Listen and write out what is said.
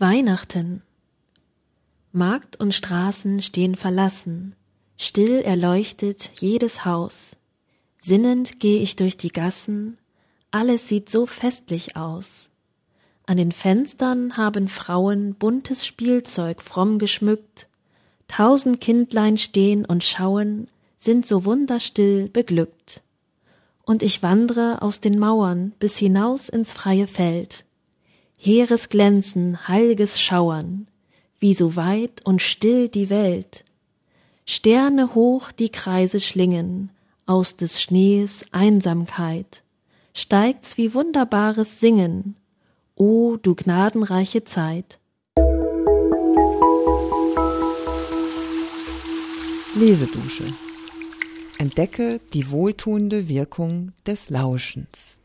Weihnachten. Markt und Straßen stehen verlassen, still erleuchtet jedes Haus. Sinnend geh ich durch die Gassen, alles sieht so festlich aus. An den Fenstern haben Frauen buntes Spielzeug fromm geschmückt, tausend Kindlein stehen und schauen, sind so wunderstill beglückt. Und ich wandre aus den Mauern bis hinaus ins freie Feld, Heeres Glänzen, heilges Schauern, wie so weit und still die Welt. Sterne hoch die Kreise schlingen, aus des Schnees Einsamkeit, steigt's wie wunderbares Singen, o du gnadenreiche Zeit. Lesedusche. Entdecke die wohltuende Wirkung des Lauschens.